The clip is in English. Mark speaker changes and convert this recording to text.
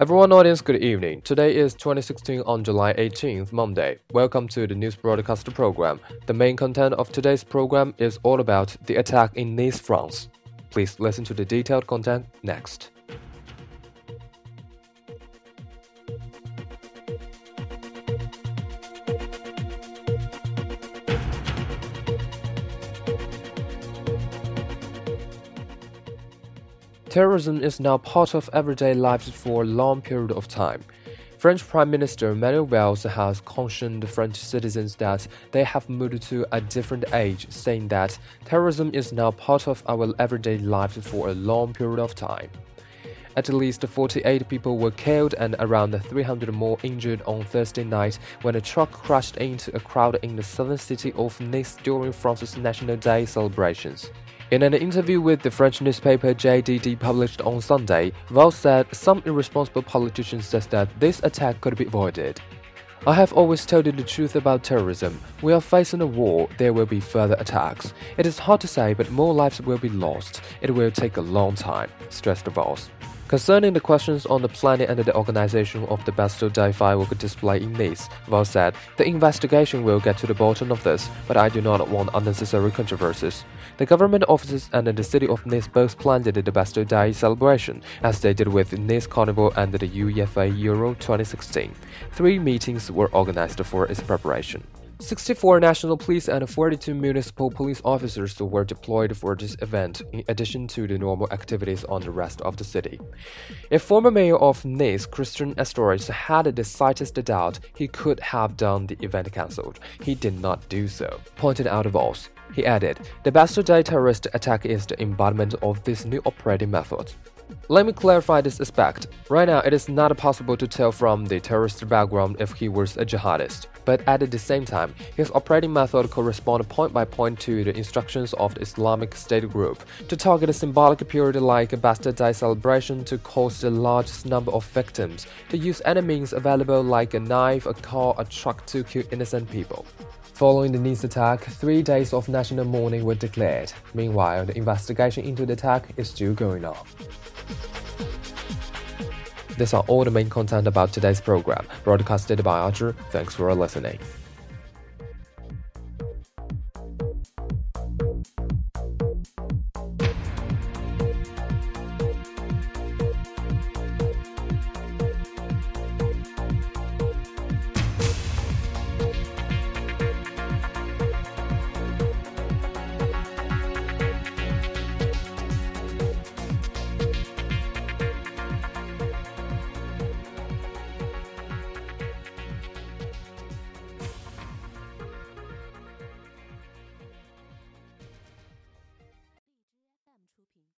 Speaker 1: Everyone, audience, good evening. Today is 2016 on July 18th, Monday. Welcome to the news broadcast program. The main content of today's program is all about the attack in Nice, France. Please listen to the detailed content next. Terrorism is now part of everyday life for a long period of time. French Prime Minister Manuel Valls has cautioned French citizens that they have moved to a different age, saying that terrorism is now part of our everyday lives for a long period of time. At least 48 people were killed and around 300 more injured on Thursday night when a truck crashed into a crowd in the southern city of Nice during France's National Day celebrations. In an interview with the French newspaper JDD published on Sunday, Valls said some irresponsible politicians said that this attack could be avoided. I have always told you the truth about terrorism. We are facing a war, there will be further attacks. It is hard to say, but more lives will be lost. It will take a long time, stressed Valls. Concerning the questions on the planning and the organization of the Bastille Day firework display in Nice, Valls said, The investigation will get to the bottom of this, but I do not want unnecessary controversies. The government offices and the city of Nice both planned the Bastille Day celebration, as they did with Nice Carnival and the UEFA Euro 2016. Three meetings were organized for its preparation. 64 national police and 42 municipal police officers were deployed for this event, in addition to the normal activities on the rest of the city. If former mayor of Nice, Christian Estrosi, had the slightest doubt he could have done the event cancelled, he did not do so, pointed out Valls. He added, The Bastille Day terrorist attack is the embodiment of this new operating method. Let me clarify this aspect. Right now, it is not possible to tell from the terrorist background if he was a jihadist, but at the same time, his operating method corresponded point by point to the instructions of the Islamic State group to target a symbolic period like a Bastille Day celebration to cause the largest number of victims, to use any means available like a knife, a car, a truck to kill innocent people. Following the Nice attack, three days of national mourning were declared. Meanwhile, the investigation into the attack is still going on. These are all the main content about today's program, broadcasted by Archer. Thanks for listening.